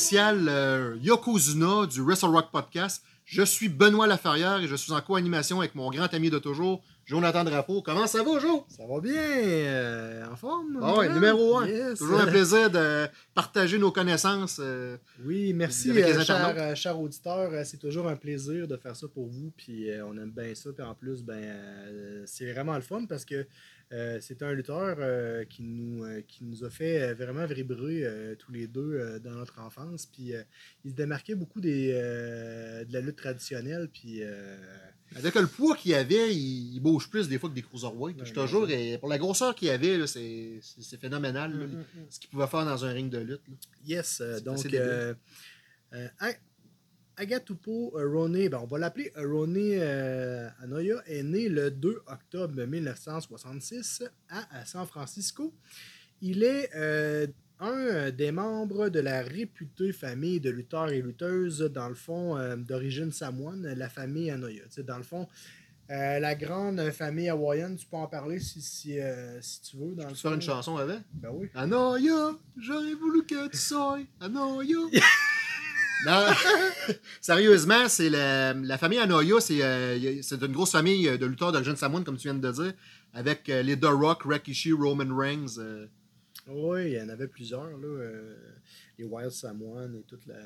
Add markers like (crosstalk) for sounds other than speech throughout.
spécial euh, Yokozuna du Wrestle Rock Podcast. Je suis Benoît Laferrière et je suis en co-animation avec mon grand ami de toujours, Jonathan Drapeau. Comment ça va, Jo? Ça va bien, euh, en forme. Ah ouais, numéro un. Yes. Toujours un plaisir de partager nos connaissances. euh, Oui, merci, Avec les euh, cher, auditeur. C'est toujours un plaisir de faire ça pour vous. Puis on aime bien ça. Puis en plus, ben, c'est vraiment le fun parce que euh, c'est un lutteur euh, qui, nous, euh, qui nous a fait vraiment vibrer tous les deux dans notre enfance. Puis il se démarquait beaucoup des, de la lutte traditionnelle. Puis avec le poids qu'il avait, il, il bouge plus des fois que des cruiserweights. Ouais, je te jure, ouais. et pour la grosseur qu'il avait, c'est phénoménal. là, Mm, mm, mm. Ce qu'il pouvait faire dans un ring de lutte. là. Yes, donc débile. euh, euh, A- Agatupo euh, Rone, ben, on va l'appeler euh, Rone euh, Anoya, est né le 2 octobre 1966 à, à San Francisco. Il est euh, un des membres de la réputée famille de lutteurs et lutteuses, dans le fond, euh, d'origine samoane, la famille Anoya. Dans le fond, la grande famille hawaïenne, tu peux en parler si, si, si tu veux. Dans Tu le peux faire une chanson avec? Ben oui. Anoya, j'aurais voulu que tu sois Anoya. (laughs) non, (laughs) sérieusement, c'est la, la famille Anoya, c'est euh, une grosse famille euh, de lutteurs d'origine samoane, comme tu viens de dire, avec euh, les The Rock, Roman Reigns. euh, Oui, il y en avait plusieurs, là. les Wild Samoan et toute la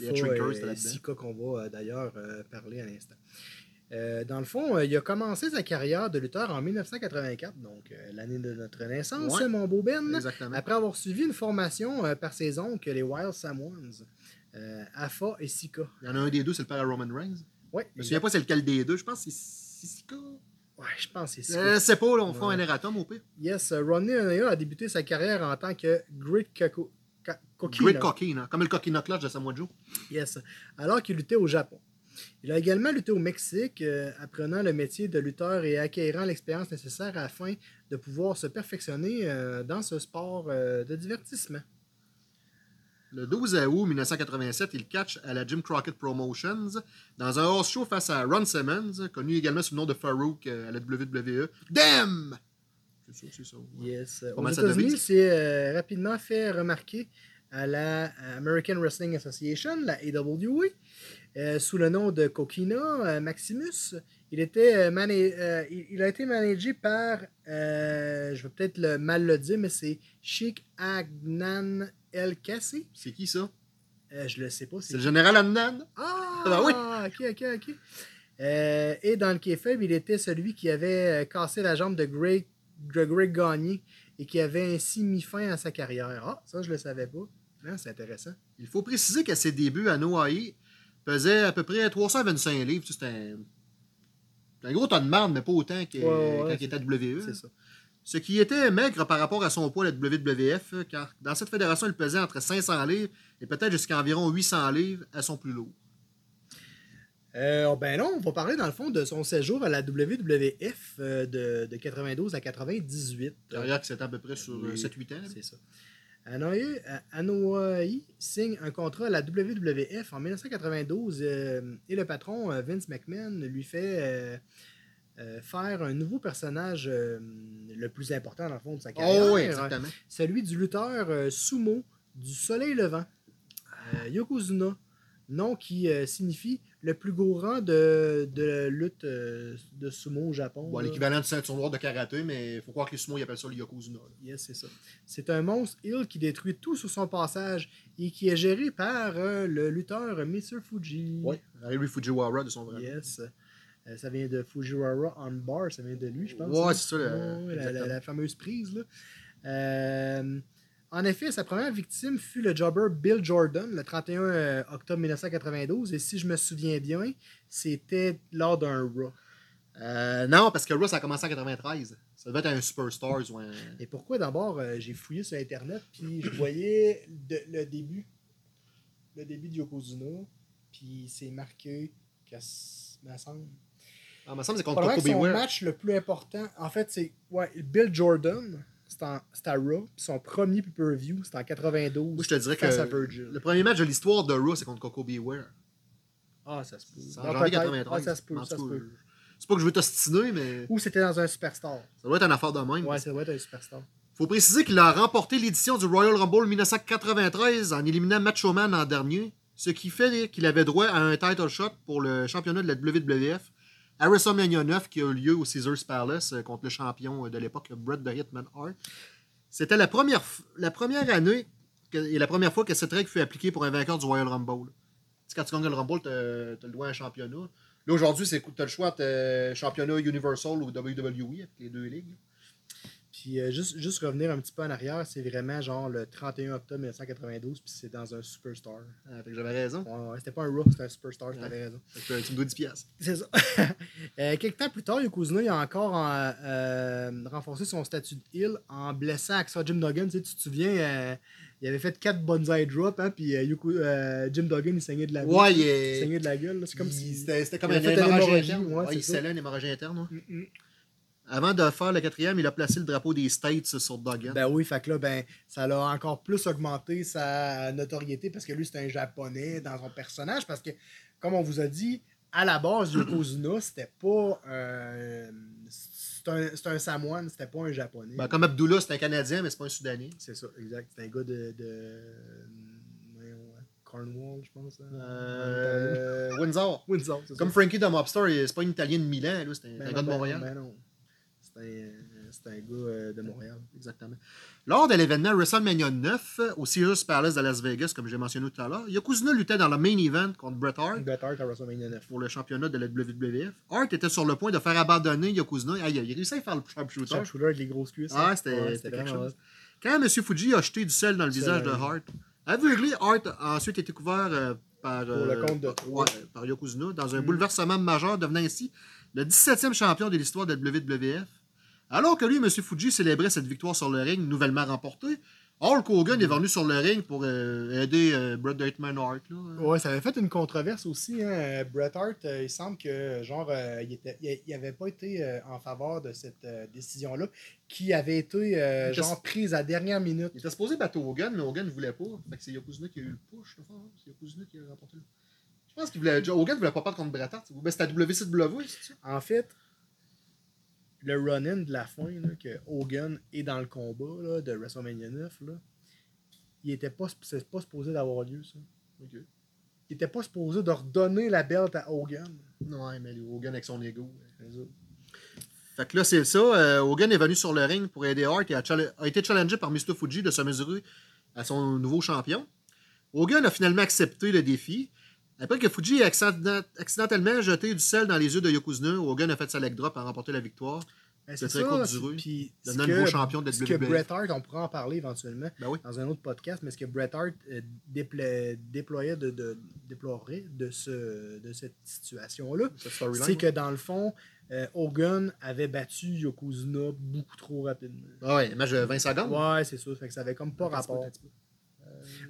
et, là-dedans. Sika qu'on va d'ailleurs parler à l'instant. Euh, dans le fond, euh, il a commencé sa carrière de lutteur en 1984, donc euh, l'année de notre naissance, Ouais. mon beau Ben. exactement. Après avoir suivi une formation par ses oncles, les Wild Samoans, euh, AFA et Sika. Il y en a un des deux, c'est le père à Roman Reigns. Ouais, Je me souviens pas c'est lequel des deux. Je pense que c'est Sika. Ouais, je pense que c'est Sika. Euh, c'est pas, là, on Ouais. un erratum au pire. Yes, euh, Ronnie Onea a débuté sa carrière en tant que Great Ka- Kokina. Great Coquine, hein, comme le Coquina Clutch de Samoa Joe. Yes. Alors qu'il luttait au Japon. Il a également lutté au Mexique, euh, apprenant le métier de lutteur et acquérant l'expérience nécessaire afin de pouvoir se perfectionner euh, dans ce sport euh, de divertissement. Le 12 août 1987, il catch à la Jim Crockett Promotions dans un horse show face à Ron Simmons, connu également sous le nom de Farouk euh, à la WWE. Damn! C'est ça, c'est ça. ouais. Yes. Pas Aux États-Unis, s'est euh, rapidement fait remarquer à la American Wrestling Association, la AWA, euh, sous le nom de Kokina euh, Maximus. Il, était, euh, euh, il, a été managé par, euh, je vais peut-être le- mal le dire, mais c'est Sheikh Agnan El Kassi. C'est qui ça? Euh, je le sais pas. C'est le général Annan? Ah, Ah (laughs) oui. ok, ok, ok. Euh, et dans le Kayfabe, il était celui qui avait euh, cassé la jambe de Greg, de Greg Gagné et qui avait ainsi mis fin à sa carrière. Ah, ça, je le savais pas. Ah, c'est intéressant. Il faut préciser qu'à ses débuts à Noailles, pesait à peu près 325 livres. C'était un... c'est un gros tas de marde, mais pas autant que, Ouais, ouais, quand il était à WWE. C'est ça. Ce qui était maigre par rapport à son poids à la WWF, car dans cette fédération, il pesait entre 500 livres et peut-être jusqu'à environ 800 livres à son plus lourd. Euh, ben non, on va parler dans le fond de son séjour à la WWF euh, de, de 92 à 98. Carrière qui s'étend à peu près sur Oui. euh, 7-8 ans. C'est ça. Anoa'i euh, Anoa'i signe un contrat à la WWF en 1992 euh, et le patron euh, Vince McMahon lui fait euh, euh, faire un nouveau personnage euh, le plus important dans le fond de sa carrière, Oh oui, exactement. celui du lutteur euh, sumo du soleil levant, euh, Yokozuna, nom qui euh, signifie le plus gros rang de, de lutte euh, de sumo au Japon. Bon. L'équivalent du ceinture noire de karaté, mais il faut croire que les sumo, ils appellent ça le Yokozuna. là. Yes, c'est ça. C'est un monstre Hill qui détruit tout sur son passage et qui est géré par euh, le lutteur Mr. Fuji. Oui, Harry Fujiwara de son vrai nom. Euh, ça vient de Fujiwara on bar, ça vient de lui, je pense. Ouais, c'est ça, Ouais, la, la- exactement. la fameuse prise. Là. Euh, en effet, sa première victime fut le jobber Bill Jordan le 31 euh, octobre 1992. Et si je me souviens bien, c'était lors d'un Raw. Euh, non, parce que Raw, ça a commencé en 93. Ça devait être un Superstars ou un. Et pourquoi? D'abord euh, j'ai fouillé sur internet puis je voyais de- le début le début de Yokozuna puis c'est marqué que me semble Ah, me semble c'est contre Coco son match le plus important en fait c'est ouais, Bill Jordan c'est à Raw puis son premier pay-per-view c'est en 92 Moi, je te dirais que le premier match de l'histoire de Raw, c'est contre Coco Beware. ah ça se peut C'est en Ah, janvier peut-être. 93. Ah, ça se peut ça se peut C'est pas que je veux t'ostiner, mais ou c'était dans un superstar ça doit être une affaire de même. ouais ça doit être un superstar faut préciser qu'il a remporté l'édition du Royal Rumble 1993 en éliminant Macho Man en dernier, ce qui fait qu'il avait droit à un title shot pour le championnat de la WWF à WrestleMania 9 qui a eu lieu au Caesars Palace euh, contre le champion de l'époque, le Bret the Hitman Hart. C'était la première, la première année et la première fois que cette règle fut appliquée pour un vainqueur du Royal Rumble. Quand tu gagnes le Rumble, tu as, le droit à un championnat. Là, aujourd'hui, tu as le choix entre euh, championnat Universal ou WWE avec les deux ligues. Puis euh, juste, juste revenir un petit peu en arrière, c'est vraiment genre le 31 octobre 1992, puis c'est dans un Superstar. Ah, fait que j'avais raison. Ouais, c'était pas un Raw, c'était un Superstar, Ouais. t'avais raison. Fait que, tu me dois 10 piastres. C'est ça. (laughs) Euh, quelques temps plus tard, Yokozuna il a encore euh, euh, renforcé son statut de heel en blessant Axel Jim Duggan. Tu, sais, tu te souviens, il avait fait 4 bonsai drops, hein, puis Jim Duggan il saignait de la Ouais, il saignait de la gueule. C'est comme il- si. C'était comme il une hémorragie interne. ouais, Ouais, il scellait une hémorragie interne. ouais. Mm, mm. Avant de faire le quatrième, il a placé le drapeau des States sur Duggan. Ben oui, fait que là, ben, ça l'a encore plus augmenté sa notoriété parce que lui, c'est un japonais dans son personnage. Parce que, comme on vous a dit, à la base, (clears throat) Yokozuna, c'était pas un. C'est un, un Samoan, c'était pas un japonais. Ben, comme Abdullah, c'est un Canadien, mais c'est pas un Soudanais. C'est ça, exact. C'est un gars de. de... voyons, Cornwall, je pense. hein. Euh, (laughs) Windsor. Windsor, Comme ça. Frankie the Mobster, c'est pas un Italien de Milan, là, c'est un, Ben un non, gars de ben Montréal. ben non. C'est un, euh, c'est un gars euh, de Montréal. Exactement. Lors de l'événement WrestleMania 9 au Caesars Palace de Las Vegas, comme j'ai mentionné tout à l'heure, Yokozuna luttait dans le main event contre Bret Hart Bret Hart à WrestleMania 9. pour le championnat de la WWF. Hart était sur le point de faire abandonner Yokozuna. Aïe, il réussit à faire le sharpshooter. Sharpshooter avec les grosses cuisses. Ah, hein. c'était Ouais, quelque chose. Quand M. Fuji a jeté du sel dans le visage de. Hart, aveuglé, Hart a ensuite été couvert euh, par, Pour le euh, compte de par- trois. ouais, par Yokozuna dans un Mm. bouleversement majeur, devenant ainsi le 17e champion de l'histoire de la WWF. Alors que lui, M. Fuji célébrait cette victoire sur le ring nouvellement remportée, Hulk Hogan est venu sur le ring pour euh, aider euh, Bret Hart. Là. Ouais, ça avait fait une controverse aussi. Hein. Bret Hart, euh, il semble que genre euh, il, était, il, il avait pas été en faveur de cette décision-là, qui avait été genre prise à dernière minute. Il était supposé battre Hogan, mais Hogan ne voulait pas. Fait que c'est Yokozuna qui a eu le push. pense. C'est Yokozuna qui a remporté le Je pense qu'il voulait. Hogan ne voulait pas battre contre Bret Hart. Ben, c'était à WCW, c'est ça? En fait, le run-in de la fin, là, que Hogan est dans le combat là, de WrestleMania 9, là, il était pas, c'est pas supposé d'avoir lieu, ça. Il était pas supposé de redonner la belt à Hogan. Ouais, mais Hogan avec son ego. Fait que là, c'est ça. euh, Hogan est venu sur le ring pour aider Hart et a, a été challengé par Mr. Fuji de se mesurer à son nouveau champion. Hogan a finalement accepté le défi. Après que Fuji ait accident- accidentellement jeté du sel dans les yeux de Yokozuna, Hogan a fait sa leg drop et a remporté la victoire. Ben, C'est très court c'est- durée. Puis Devenant nouveau champion de ce que WWE. Bret Hart, on pourra en parler éventuellement Ben oui. dans un autre podcast, mais ce que Bret Hart euh, dépla- déployait de, de, déplorait de, ce, de cette situation-là, c'est que dans le fond, euh, Hogan avait battu Yokozuna beaucoup trop rapidement. Ah ouais, match de 20 secondes. Ouais, c'est ça. Fait que ça avait comme pas Un petit peu, rapport. petit peu.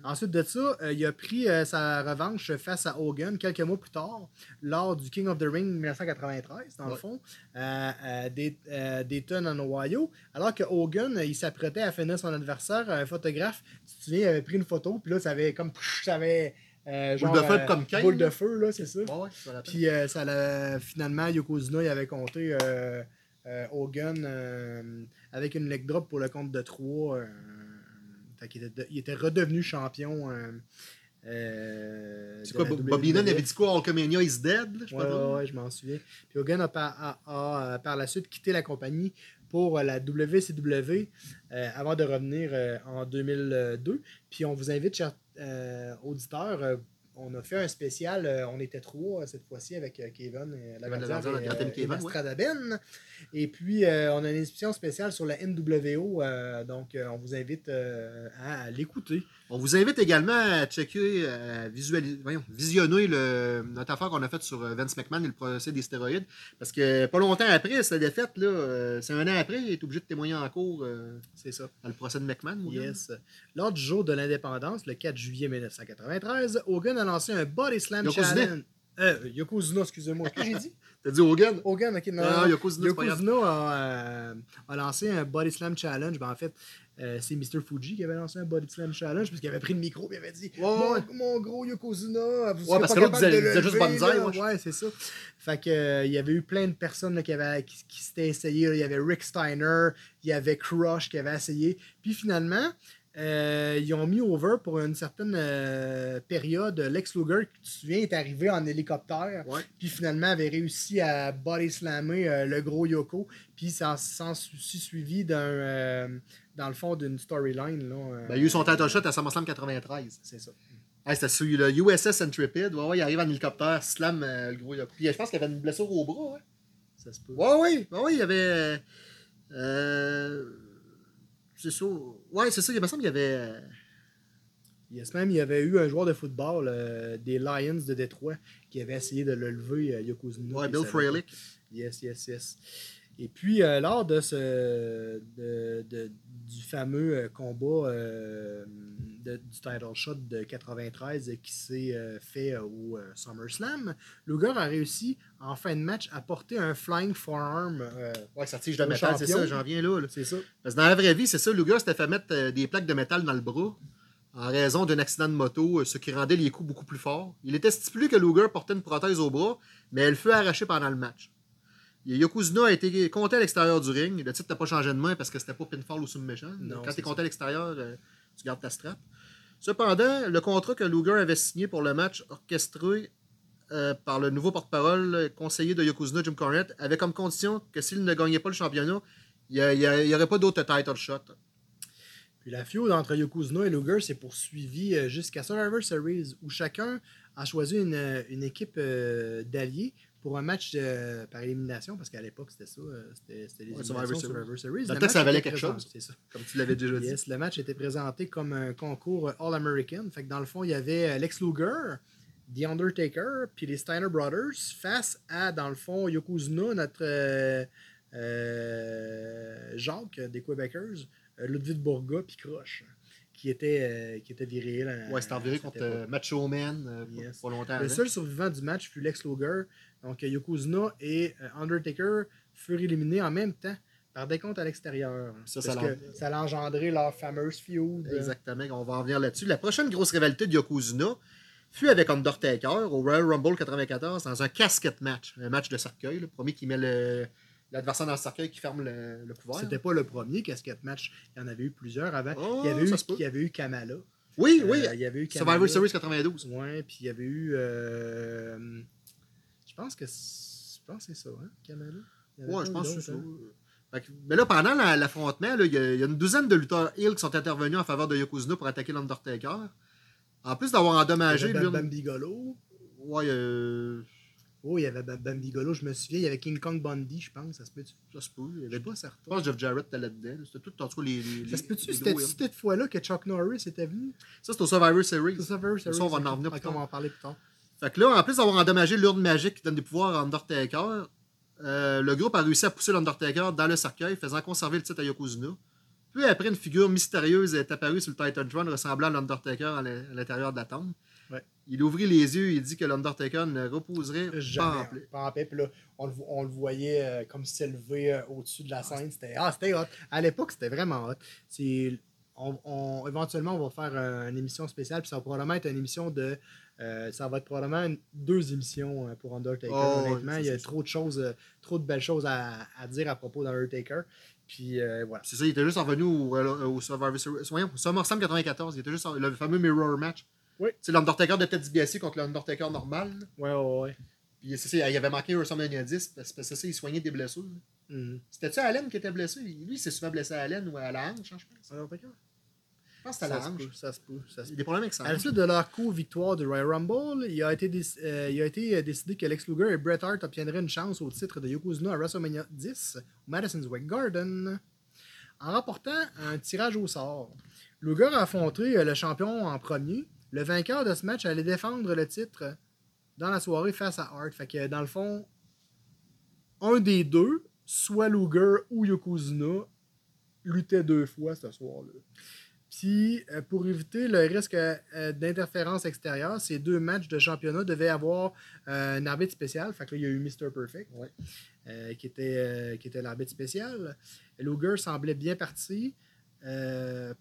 Ensuite de ça, euh, il a pris euh, sa revanche face à Hogan quelques mois plus tard, lors du King of the Ring 1993, dans le fond, à, à Day- à Dayton, en Ohio. Alors que Hogan, euh, il s'apprêtait à finir son adversaire, un photographe, tu te souviens, il avait pris une photo, puis là, ça avait comme. Ça avait. euh, genre, de feu euh, comme Kane, Boule de feu, là, c'est ça. Ouais. Puis euh, ça l'a- finalement, Yokozuna, il avait compté euh, euh, Hogan euh, avec une leg drop pour le compte de 3. Fait qu'il était, il était redevenu champion. euh, euh, C'est quoi, Bobby WWF. avait dit quoi Hulkamania is dead là, je Ouais, je m'en souviens. Puis Hogan a, par, a- a, euh, par la suite quitté la compagnie pour euh, la WCW euh, avant de revenir euh, en 2002. Puis on vous invite, chers auditeurs, on a fait un spécial, euh, on était trois euh, cette fois-ci avec euh, Kevin, la et, la euh, et Kevin, ouais. Et puis euh, on a une émission spéciale sur la NWO, donc on vous invite à l'écouter. On vous invite également à checker, à visualiser, voyons, visionner le, notre affaire qu'on a faite sur euh, Vince McMahon et le procès des stéroïdes. Parce que pas longtemps après sa défaite, là, euh, c'est un an après, il est obligé de témoigner en cours euh, C'est ça. dans le procès de McMahon. Hogan. Yes. Lors du jour de l'indépendance, le 4 juillet 1993, Hogan a lancé un Body Slam Yokozuna. Challenge. Euh, Yokozuna, excusez-moi. Qu'est-ce que j'ai dit? T'as dit Hogan? Hogan, ok. Non, Ah, Yokozuna. Yokozuna a, euh, a lancé un Body Slam Challenge. Ben, en fait, euh, c'est Mr. Fuji qui avait lancé un Body Slam Challenge parce qu'il avait pris le micro et il avait dit mon, mon gros Yokozuna, vous Ouais, parce pas que capable disait- de le juste là. ouais. Ouais, c'est ça. Fait que, euh, il y avait eu plein de personnes là, qui, avaient, qui, qui s'étaient essayées. Il y avait Rick Steiner, il y avait Crush qui avait essayé. Puis finalement, euh, ils ont mis over pour une certaine euh, période. Lex Luger, qui, tu te souviens, est arrivé en hélicoptère. Ouais. Puis finalement, avait réussi à body slammer euh, le gros Yoko. Puis ça s'en suivi d'un, dans le fond d'une storyline. Là, Ben, il a eu son title shot à SummerSlam 93. C'est ça. Ah, c'était sur le USS Intrepid. Ouais, ouais, il arrive en hélicoptère, slam le gros Yoko. Puis je pense qu'il avait une blessure au bras, ouais. Ça se peut. Ouais, ouais, ouais, ouais, il y avait. C'est ça. Ouais, c'est ça, il me semble qu'il y avait. euh, Yes, même, il y avait eu un joueur de football euh, des Lions de Détroit qui avait essayé de le lever, euh, Yokozuna. Ouais, Bill pas. Yes, yes, yes. Et puis, euh, lors de ce de- de- du fameux combat de- du title shot de 93 qui s'est euh, fait euh, au euh, SummerSlam, Luger a réussi en fin de match à porter un flying forearm. Ouais, ça tige de métal, c'est ça, j'en viens là. là. c'est ça. Parce que dans la vraie vie, c'est ça, Luger s'était fait mettre des plaques de métal dans le bras en raison d'un accident de moto, ce qui rendait les coups beaucoup plus forts. Il était stipulé que Luger portait une prothèse au bras, mais elle fut arrachée pendant le match. Yokozuna a été compté à l'extérieur du ring. Le titre n'a pas changé de main parce que c'était pas pinfall ou submission. Non, Quand tu es compté ça. à l'extérieur, tu ta strap. Cependant, le contrat que Luger avait signé pour le match orchestré euh, par le nouveau porte-parole conseiller de Yokozuna, Jim Cornette, avait comme condition que s'il ne gagnait pas le championnat, il n'y aurait pas d'autre title shot. Puis la feud entre Yokozuna et Luger s'est poursuivie euh, jusqu'à Survivor Series où chacun a choisi une, euh, équipe d'alliés pour un match euh, par élimination, parce qu'à l'époque c'était ça, euh, c'était c'était les Ouais, Survivor Survivor Series. Dans le ça valait quelque présenté- chose. C'est ça. Comme tu l'avais déjà dit. Yes, le match était présenté comme un concours euh, All-American. Fait que dans le fond, il y avait Lex Luger, The Undertaker, puis les Steiner Brothers face à, dans le fond, Yokozuna, notre euh, euh, Jacques des Quebecers, euh, Ludwig Bourga, puis Croche, qui était, euh, qui était viril. à- Ouais, c'était à enviré cette contre euh, Macho Man, euh, pas- Yes. pas longtemps Le seul survivant du match fut Lex Luger. Donc, euh, Yokozuna et euh, Undertaker furent éliminés en même temps par décompte à l'extérieur. Ça, Parce ça que ça allait engendrer leur fameuse feud. euh, Exactement, on va en venir là-dessus. La prochaine grosse rivalité de Yokozuna fut avec Undertaker au Royal Rumble 94 dans un casquette match, un match de cercueil. Le premier qui met le- l'adversaire dans le cercueil qui ferme le, le couvert. C'était pas le premier casquette match. Il y en avait eu plusieurs avant. Oh, il, y avait ça eu, se peut. il y avait eu Kamala. Oui, Euh, oui. il y avait eu Kamala. Survivor Series 92. Ouais, puis il y avait eu. euh, je pense que c'est- je pense que c'est ça, hein, Kamala. Pas je pense que c'est ça. hein. Que- mais là, pendant la- l'affrontement, il y, a il y a une douzaine de lutteurs Hill qui sont intervenus en faveur de Yokozuna pour attaquer l'Undertaker. En plus d'avoir Il y endommagé Bam. Bam Bigolo. Ouais, euh, Oh, il y avait Bam Bam Bigolo, je me souviens. Il y avait King Kong Bundy, je pense. Ça se peut-tu? ça se peut. Je avait suis pas certain. Je pense que Jeff Jarrett était là-dedans. C'était tout en tout les. les Ça se peut-tu? C'était Hills. cette fois-là que Chuck Norris était venu? Ça, c'est au Survivor Series. Ça, Survivor Series. Ça, on va en revenir plus Ok, tard. on va en parler plus tard. Fait que là, en plus d'avoir endommagé l'urne magique qui donne des pouvoirs à Undertaker, euh, le groupe a réussi à pousser l'Undertaker dans le cercueil, faisant conserver le titre à Yokozuna. Puis après, une figure mystérieuse est apparue sur le Titan Throne ressemblant à l'Undertaker à l'intérieur de la tombe. Ouais. Il ouvrit les yeux et dit que l'Undertaker ne reposerait pas en Jamais. paix. Pas en paix. Puis là, on le, vo- on le voyait euh, comme s'élever euh, au-dessus de la scène. C'était ah, c'était hot. À l'époque, c'était vraiment hot. C'est- On, on- éventuellement, on va faire euh, une émission spéciale. Puis ça va probablement être une émission de. euh, ça va être probablement une- deux émissions pour Undertaker. Oh, honnêtement, il y a trop de choses, trop de belles choses à, à dire à propos d'Undertaker. Puis euh, voilà. C'est ça, il était juste revenu au, au. Voyons, au SummerSlam 94. Il était juste en- le fameux Mirror Match. Oui. C'est l'Undertaker de Ted DiBiase contre l'Undertaker normal. là. Ouais, ouais, ouais. Puis c'est il avait manqué WrestleMania 10 parce que c'est ça, il soignait des blessures. Mhm. C'était-tu Allen qui était blessé? Lui, il s'est souvent blessé à Allen ou à la hanche, hein, je pense. Undertaker? Je pense que c'était à Ça la hanche. peut, ça se peut. Ça se Il y a des problèmes avec ça. À la suite de leur co-victoire du Royal Rumble, il a été, déc- euh, il a été euh, décidé que Lex Luger et Bret Hart obtiendraient une chance au titre de Yokozuna à WrestleMania 10 au Madison Square Garden en remportant un tirage au sort. Luger a affronté euh, le champion en premier. Le vainqueur de ce match allait défendre le titre dans la soirée face à Hart. Fait que dans le fond, un des deux, soit Luger ou Yokozuna, luttait deux fois ce soir-là. Puis, euh, pour éviter le risque euh, d'interférence extérieure, ces deux matchs de championnat devaient avoir euh, un arbitre spécial. Fait que là, il y a eu Mr. Perfect, Ouais. euh, qui était, euh, qui était l'arbitre spécial. Luger semblait bien parti euh,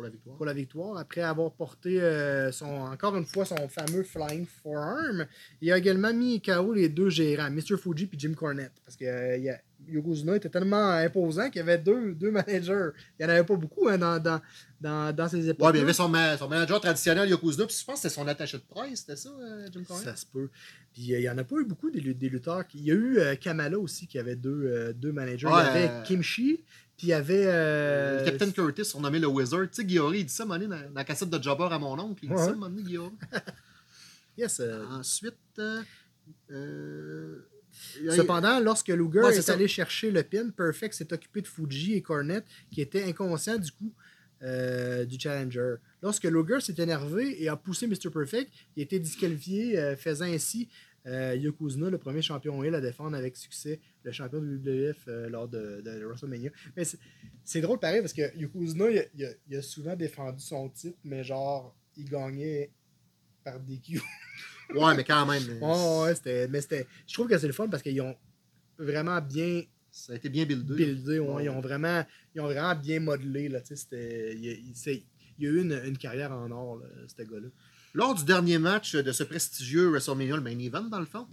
Pour la victoire. pour la victoire après avoir porté euh, son, encore une fois son fameux Flying Forearm. Il a également mis KO les deux gérants, Mr. Fuji et Jim Cornette. Parce que euh, il y a- Yokozuna était tellement imposant qu'il y avait deux, deux managers. Il n'y en avait pas beaucoup hein, dans, dans, dans, dans ces époques. Mais il y avait son, ma- son manager traditionnel, Yokozuna, puis je pense que c'était son attaché de presse, c'était ça, euh, Jim Cornette? Ça se peut. Puis euh, il n'y en a pas eu beaucoup des, des lutteurs. qui- Il y a eu Kamala aussi qui avait deux, deux managers. Ouais, il y avait Kimchi, puis il y avait. euh, Le Captain Curtis, surnommé le Wizard. Tu sais, Guillaume, il dit ça, donné, dans, dans la cassette de Jobber à mon oncle. Il dit Ouais. ça, donné, Guillaume. (laughs) Yes, euh, Ensuite, euh, euh, Cependant, lorsque Luger Ouais, est, c'est ça. allé chercher le pin, Perfect s'est occupé de Fuji et Cornette, qui étaient inconscients du coup euh, du Challenger. Lorsque Luger s'est énervé et a poussé Mr. Perfect, il a été disqualifié, euh, faisant ainsi euh, Yokozuna, le premier champion Hill, à défendre avec succès le champion de WWF euh, lors de, de WrestleMania. Mais c'est- drôle pareil parce que Yokozuna, il a, il a- il a souvent défendu son titre, mais genre, il gagnait par DQ. (laughs) Ouais, mais quand même. Ouais, ouais, c'était. Mais c'était. Je trouve que c'est le fun parce qu'ils ont vraiment bien Ça a été bien buildé. buildé. ouais, Ouais. Ils ont vraiment. Ils ont vraiment bien modelé. Là. Il, il- y a eu une, une carrière en or, là, ce gars-là. Lors du dernier match de ce prestigieux WrestleMania, le main event, dans le fond,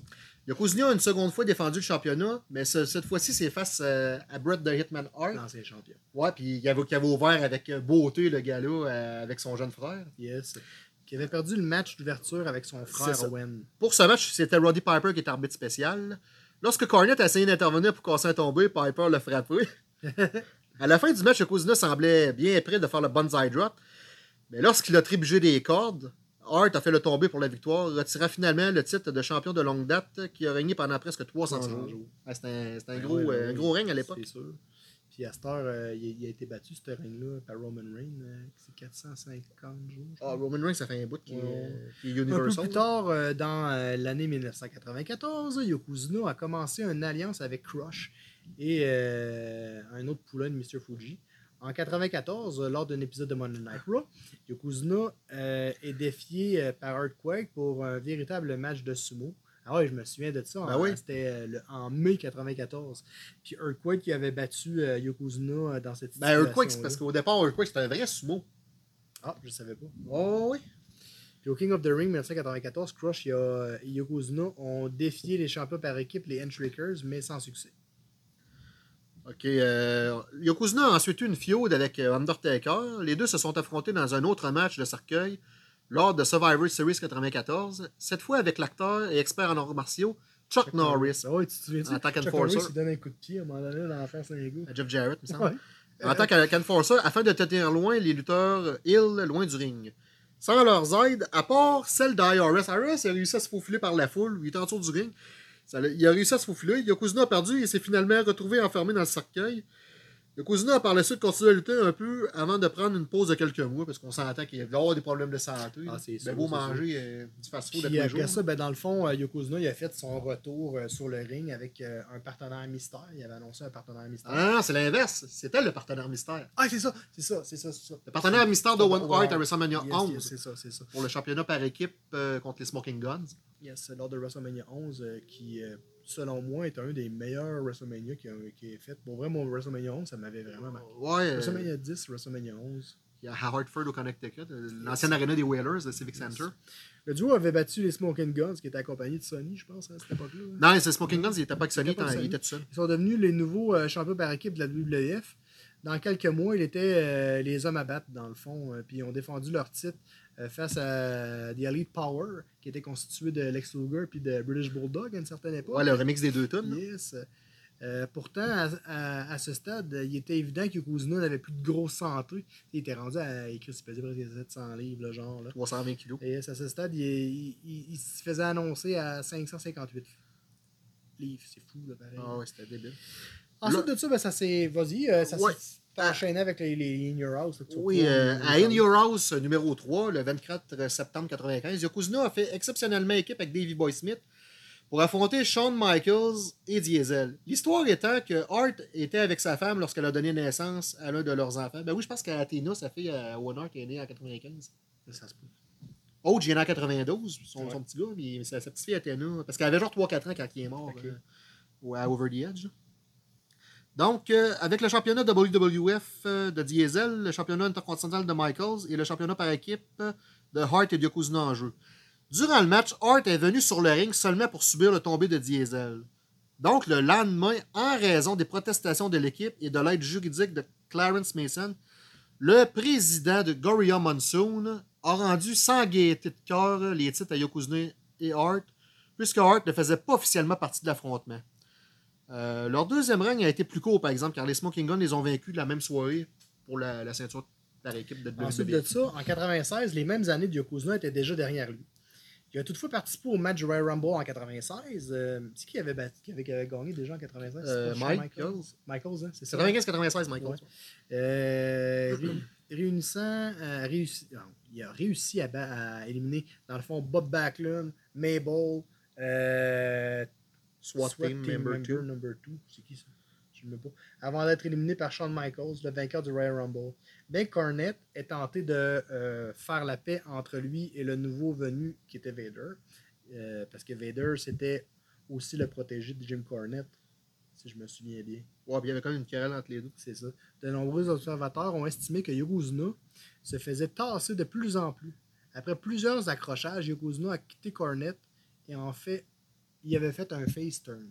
Yokozuna a une seconde fois défendu le championnat, mais ce- cette fois-ci, c'est face euh, à Bret the Hitman Hart. L'ancien champion. Ouais, puis il avait, qui avait ouvert avec euh, beauté le gars-là euh, avec son jeune frère. Yes. Qui avait perdu le match d'ouverture avec son frère. Owen. Pour ce match, c'était Roddy Piper qui était arbitre spécial. Lorsque Cornette a essayé d'intervenir pour casser un tombé, Piper l'a frappé. (laughs) à la fin du match, Yokozuna semblait bien prêt de faire le banzai drop. Mais lorsqu'il a trébuché des cordes, Hart a fait le tombé pour la victoire, retira finalement le titre de champion de longue date qui a régné pendant presque 300 300 jours. jours. Ouais, C'était un, un Ben gros, ouais, ben euh, un oui, gros règne à l'époque. C'est sûr. Puis à cette heure, euh, il, a- été battu, ce règne-là, par Roman Reigns. euh, c'est 450 jours. Ah. Roman Reigns, ça fait un bout qui, Ouais. euh, qui est Un peu Universal. plus tard, euh, dans l'année 1994, Yokozuna a commencé une alliance avec Crush et un autre poulain de Mr. Fuji. En 1994, euh, lors d'un épisode de Monday Night Raw, Yokozuna euh, est défié euh, par Earthquake pour un véritable match de sumo. Ah ouais, je me souviens de ça. Ben en- oui. C'était en mai 1994. Puis Earthquake qui avait battu Yokozuna dans cette Ben, Earthquake, c'est parce qu'au départ, Earthquake, c'était un vrai sumo. Ah, je savais pas. Oh, oui. Puis au King of the Ring 1994, Crush et, Yokozuna ont défié les champions par équipe, les Handshakers, mais sans succès. OK. euh, Yokozuna a ensuite eu une feud avec euh, Undertaker. Les deux se sont affrontés dans un autre match de cercueil lors de Survivor Series 94, cette fois avec l'acteur et expert en arts martiaux Chuck Norris, Ah ouais, tu te souviens En tant Chuck qu'enforcer. Norris, il donne un coup de pied à un moment donné dans la face d'un gars. à Jeff Jarrett, il me semble. Ouais. En tant qu'enforcer, afin de tenir loin les lutteurs Hill loin du ring. Sans leurs aides, à part celle d'IRS. IRS a réussi à se faufiler par la foule, il était en dessous du ring. Ça il a réussi à se faufiler. Yokozuna a perdu et s'est finalement retrouvé enfermé dans le cercueil. Yokozuna a par la suite continué à lutter un peu avant de prendre une pause de quelques mois parce qu'on s'entend qu'il va y avoir des problèmes de santé. Ah, c'est Ben, beau manger euh, du fast-food les après jours. ça, ben, dans le fond, euh, Yokozuna il a fait son retour euh, sur le ring avec euh, un partenaire mystère. Il avait annoncé un partenaire mystère. Ah non, non, c'est l'inverse. C'était le partenaire mystère. Ah, c'est ça, c'est ça, c'est ça, c'est ça. Le partenaire mystère de One. Heart à WrestleMania Yes, 11 yes, c'est ça, c'est ça. pour le championnat par équipe contre les Smoking Guns. Yes, lors de WrestleMania 11, euh, qui, euh, selon moi, est un des meilleurs WrestleMania qui, a, qui est fait. Pour vrai, mon WrestleMania 11, ça m'avait vraiment marqué. Ouais, euh, WrestleMania 10, WrestleMania 11. il y a à Hartford au Connecticut, l'ancienne arena des Whalers, le Civic Yes. Center. Le duo avait battu les Smoking Guns, qui étaient accompagnés de Sony, je pense, à cette époque-là. hein. Non, c'est Smoking Guns, il était pas avec Sony, Il était pas avec il Sony. était tout seul. Ils sont devenus les nouveaux euh, champions par équipe de la WWF. Dans quelques mois, ils étaient euh, les hommes à battre, dans le fond. euh, puis ils ont défendu leur titre face à The Elite Power, qui était constitué de Lex Luger puis de British Bulldog à une certaine époque. Ouais, le remix des deux tonnes. Yes. Euh, pourtant, à, à- à ce stade, il était évident que Yokozuna n'avait plus de grosse santé. Il était rendu à écrire, il pesait presque 700 livres, le genre. Là. 320 kilos. Et à ce stade, il, il- il- il se faisait annoncer à 558 livres. C'est fou, là, pareil. Ah ouais, c'était débile. Ensuite de ça, ben, ça s'est. Vas-y, euh, ça Ouais. s'est enchaîné avec les, les In Your House. Oui, euh, pouvoir à In. Your House euh, numéro 3, le 24 septembre 95, Yokozuna a fait exceptionnellement équipe avec Davey Boy Smith pour affronter Shawn Michaels et Diesel. L'histoire étant que Hart était avec sa femme lorsqu'elle a donné naissance à l'un de leurs enfants. Ben oui, je pense qu'Athena, sa fille à One Hart, est née en 95. Ça se peut. Oge, il est né en 92, son, Ouais. son petit gars, mais sa, petite fille Athena, parce qu'elle avait genre 3-4 ans quand il est mort, euh, à Over the Edge. là. Donc, euh, avec le championnat WWF euh, de Diesel, le championnat intercontinental de Michaels et le championnat par équipe euh, de Hart et de Yokozuna en jeu. Durant le match, Hart est venu sur le ring seulement pour subir le tombé de Diesel. Donc, le lendemain, en raison des protestations de l'équipe et de l'aide juridique de Clarence Mason, le président de Gorilla Monsoon a rendu sans gaieté de cœur les titres à Yokozuna et Hart, puisque Hart ne faisait pas officiellement partie de l'affrontement. Euh, leur deuxième règne a été plus court, par exemple, car les Smoking Guns les ont vaincus la même soirée pour la, la ceinture par équipe de Ensuite WWE. de ça, en 96, les mêmes années de Yokozuna étaient déjà derrière lui. Il a toutefois participé au match Royal Rumble en 96. Euh, c'est qui avait, battu, qui avait, avait gagné déjà en 96 Euh, Michaels. Michaels, hein, c'est ça. 95-96, Michael. Ouais. Euh, ré- (clears throat) réunissant, euh, réussi- non, il a réussi à, à éliminer, dans le fond, Bob Backlund, Mabel, euh, SWAT, SWAT Team, Team Member 2. number 2. C'est qui ça? Je ne sais pas. Avant d'être éliminé par Shawn Michaels, le vainqueur du Royal Rumble. Ben Cornette est tenté de euh, faire la paix entre lui et le nouveau venu qui était Vader. Euh, parce que Vader, c'était aussi le protégé de Jim Cornette, si je me souviens bien. Ouais, puis il y avait quand même une querelle entre les deux. C'est ça. De nombreux observateurs ont estimé que Yokozuna se faisait tasser de plus en plus. Après plusieurs accrochages, Yokozuna a quitté Cornette et en fait, il avait fait un face turn.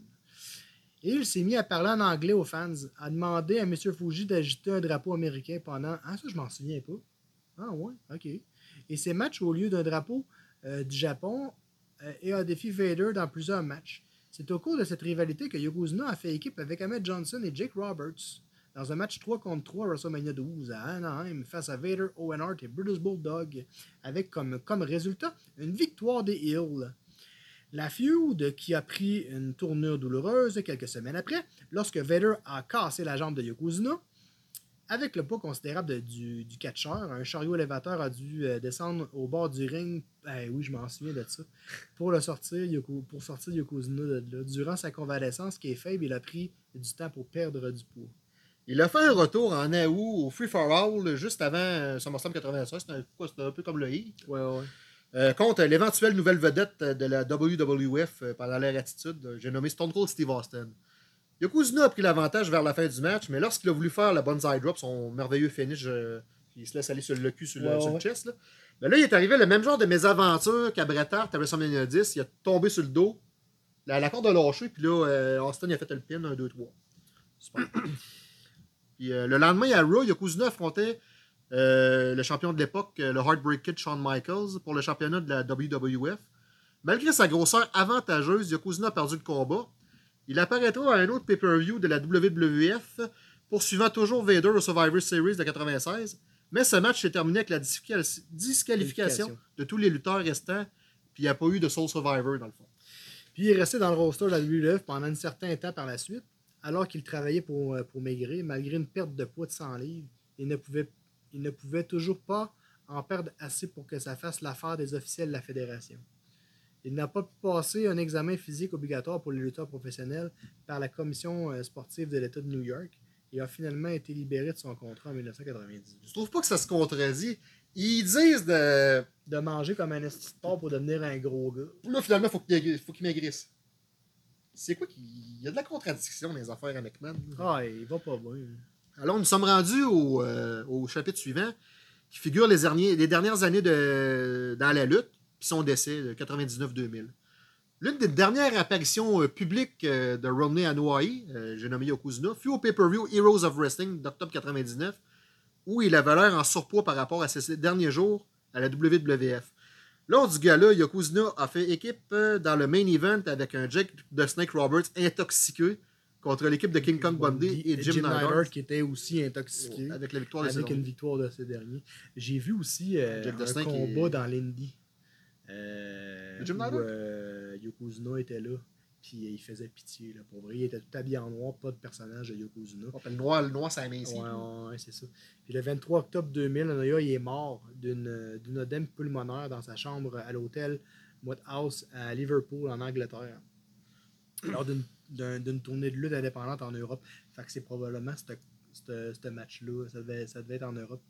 Et il s'est mis à parler en anglais aux fans, à demander à M. Fuji d'agiter un drapeau américain pendant. Ah, ça, je m'en souviens pas. Ah, ouais, ok. Et ces matchs au lieu d'un drapeau euh, du Japon euh, et a défié Vader dans plusieurs matchs. C'est au cours de cette rivalité que Yokozuna a fait équipe avec Ahmed Johnson et Jake Roberts dans un match 3 contre 3 à WrestleMania 12 à Anaheim face à Vader, Owen Hart et Brutus Bulldog, avec comme, comme résultat une victoire des Hills. La feud qui a pris une tournure douloureuse quelques semaines après, lorsque Vader a cassé la jambe de Yokozuna. Avec le poids considérable du, du catcheur, un chariot élévateur a dû euh, descendre au bord du ring. Eh oui, je m'en souviens de ça. Pour le sortir, Yoko- pour sortir Yokozuna de là. Durant sa convalescence, qui est faible, il a pris du temps pour perdre du poids. Il a fait un retour en août au Free for All juste avant euh, SummerSlam 96. C'était un, un peu comme le Heat. Ouais, ouais. Euh, contre l'éventuelle nouvelle vedette euh, de la WWF euh, pendant leur attitude, euh, j'ai nommé Stone Cold Steve Austin. Yokozuna a pris l'avantage vers la fin du match, mais lorsqu'il a voulu faire la bonsai drop, son merveilleux finish, euh, il se laisse aller sur le cul, sur le, Ouais, sur le ouais. chest, là. Ben là, il est arrivé le même genre de mésaventure qu'à Bret Hart à WrestleMania 10. Il a tombé sur le dos, la, la corde a lâché, puis là, euh, Austin il a fait le pin, 1, 2, 3. Super. (clears throat) puis euh, le lendemain, à Raw, Yokozuna affrontait euh, le champion de l'époque, euh, le Heartbreak Kid Shawn Michaels, pour le championnat de la WWF. Malgré sa grosseur avantageuse, Yokozuna a perdu le combat. Il apparaîtra à un autre pay-per-view de la WWF, poursuivant toujours Vader au Survivor Series de 96. Mais ce match s'est terminé avec la disqual- disqualification Qualification. de tous les lutteurs restants, puis il n'y a pas eu de Soul Survivor dans le fond. Puis il est resté dans le roster de la WWF pendant un certain temps par la suite, alors qu'il travaillait pour, euh, pour maigrir, malgré une perte de poids de 100 livres. Il ne pouvait, il ne pouvait toujours pas en perdre assez pour que ça fasse l'affaire des officiels de la fédération. Il n'a pas pu passer un examen physique obligatoire pour les lutteurs professionnels par la commission euh, sportive de l'État de New York et a finalement été libéré de son contrat en 1998. Je trouve pas que ça se contredit. Ils disent de. De manger comme un porc pour devenir un gros gars. Là, finalement, faut maigri- faut qu'il maigrisse. C'est quoi qu'il Il y a de la contradiction dans les affaires à McMahon. Ah, il va pas bien. Alors, nous sommes rendus au, euh, au chapitre suivant qui figure les, dernières années dans la lutte, puis son décès, de 99-2000. L'une des dernières apparitions euh, publiques euh, de Romney à Hawaii, j'ai nommé Yokozuna, fut au pay-per-view Heroes of Wrestling d'octobre 99, où il avait l'air en surpoids par rapport à ses derniers jours à la WWF. Lors du gala, Yokozuna a fait équipe dans le main event avec un Jake de Snake Roberts intoxiqué contre l'équipe de King Kong Bundy et Jim, Neidhart qui était aussi intoxiqué. avec la victoire de avec une victoire de ces derniers. J'ai vu aussi euh, un combat est- dans l'Indy. Euh, Jim où, euh, Yokozuna était là. Puis il faisait pitié. Là, pour vrai, il était tout habillé en noir, pas de personnage de Yokozuna. Le noir, le noir, c'est Ouais, ici. ouais, ouais, c'est ça. Puis le 23 octobre 2000, Anoya il est mort d'une d'une œdème pulmonaire dans sa chambre à l'hôtel House à Liverpool, en Angleterre. lors d'une d'un- d'une tournée de lutte indépendante en Europe. Fait que c'est probablement ce- match-là. Ça devait, ça devait être en Europe.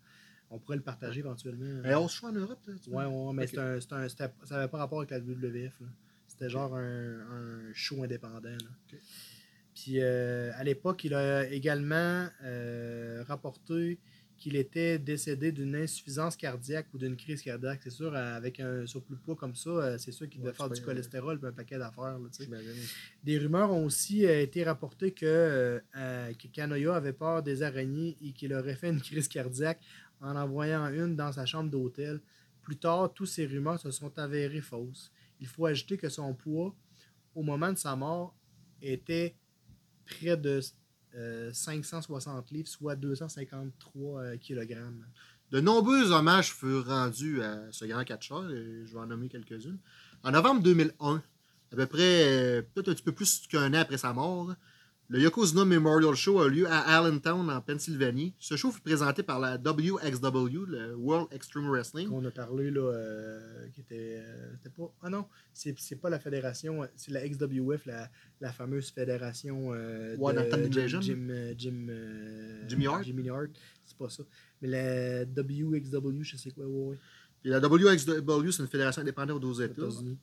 On pourrait le partager éventuellement. Un house show en Europe, tu vois? ouais, mais Ok. c'est un, c'est un- c'était- ça n'avait pas rapport avec la WWF. C'était genre un, un show indépendant. là. Puis euh, à l'époque, il a également euh, rapporté qu'il était décédé d'une insuffisance cardiaque ou d'une crise cardiaque. C'est sûr, euh, avec un surplus de poids comme ça, euh, c'est sûr qu'il devait Ouais, faire du fais, cholestérol et un paquet d'affaires. là. Des rumeurs ont aussi euh, été rapportées que, euh, euh, que Kanoya avait peur des araignées et qu'il aurait fait une crise cardiaque en en voyant une dans sa chambre d'hôtel. Plus tard, toutes ces rumeurs se sont avérées fausses. Il faut ajouter que son poids, au moment de sa mort, était près de euh, 560 livres, soit 253 euh, kg. De nombreux hommages furent rendus à ce grand catcheur, et je vais en nommer quelques-unes. En novembre 2001, à peu près, euh, peut-être un petit peu plus qu'un an après sa mort, le Yokozuna Memorial Show a lieu à Allentown, en Pennsylvanie. Ce show fut présenté par la WXW, le World Extreme Wrestling. qu'on a parlé, là, euh, qui était, euh, pas... Ah non, c'est, pas la fédération, euh, c'est la XWF, la, la fameuse fédération euh, de Jim. Jim, Jim, Jimmy Hart. Jimmy Hart, c'est pas ça. Mais la WXW, je sais quoi, ouais, ouais, Puis la WXW, c'est une fédération indépendante aux aux États. États-Unis.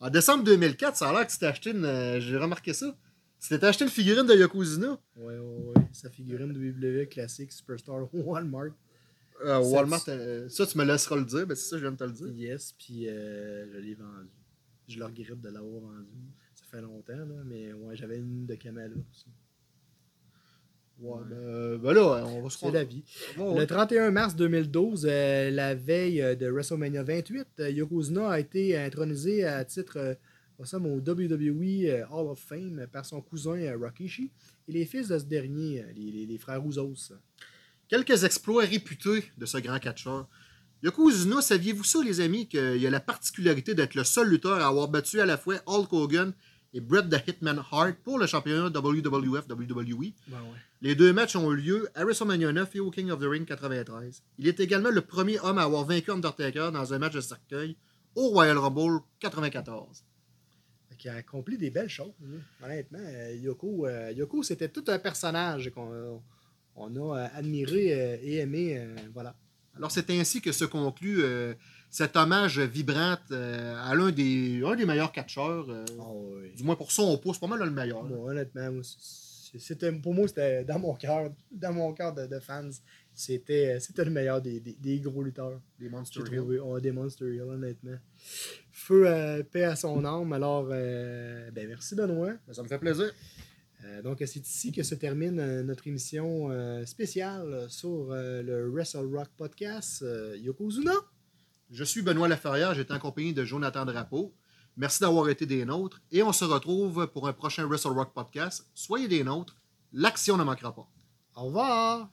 En décembre 2004, ça a l'air que tu t'es acheté une. J'ai remarqué ça. Tu t'étais acheté une figurine de Yokozuna? Ouais, ouais, ouais. Sa figurine de WWE classique Superstar (laughs) Walmart. Euh, Ça, Walmart, tu- euh, ça, tu me laisseras le dire. Ben, c'est ça, je viens de te le dire. Yes, puis euh, je l'ai vendu. Je le regrette de l'avoir vendu. Ça fait longtemps, là, mais ouais, j'avais une de Kamala aussi. Ouais, Ouais. ben, ben là, on va se C'est la vie. Le 31 mars 2012, euh, la veille de WrestleMania 28, euh, Yokozuna a été intronisé à titre euh, awesome au WWE euh, Hall of Fame par son cousin euh, Rakishi et les fils de ce dernier, euh, les, les- les frères Usos. Quelques exploits réputés de ce grand catcheur. Yokozuna, saviez-vous ça, les amis, qu'il a la particularité d'être le seul lutteur à avoir battu à la fois Hulk Hogan et Bret the Hitman Hart pour le championnat WWF WWE. Ben ouais. Les deux matchs ont eu lieu à WrestleMania 9 et au King of the Ring 93. Il est également le premier homme à avoir vaincu Undertaker dans un match de cercueil au Royal Rumble 94. Qu'il a accompli des belles choses. hein. Honnêtement, euh, Yoko, euh, Yoko c'était tout un personnage qu'on on a euh, admiré et aimé. voilà. Alors c'est ainsi que se conclut euh, cet hommage vibrant euh, à l'un des, un des meilleurs catcheurs, euh, du moins pour son poids, c'est pas mal le meilleur. Bon, honnêtement, c'était, pour moi, c'était dans mon cœur, dans mon cœur de, de fans. C'était, c'était le meilleur des, des- des gros lutteurs. Des Monster Hill. des Monster Hill, honnêtement. Feu à paix à son âme. Alors, euh, ben, merci Benoît. Ben, ça me fait plaisir. Euh, donc, c'est ici que se termine euh, notre émission euh, spéciale sur euh, le Wrestle Rock Podcast. Euh, Yokozuna. Je suis Benoît Laferrière, j'étais en compagnie de Jonathan Drapeau. Merci d'avoir été des nôtres et on se retrouve pour un prochain Wrestle Rock podcast. Soyez des nôtres, l'action ne manquera pas. Au revoir.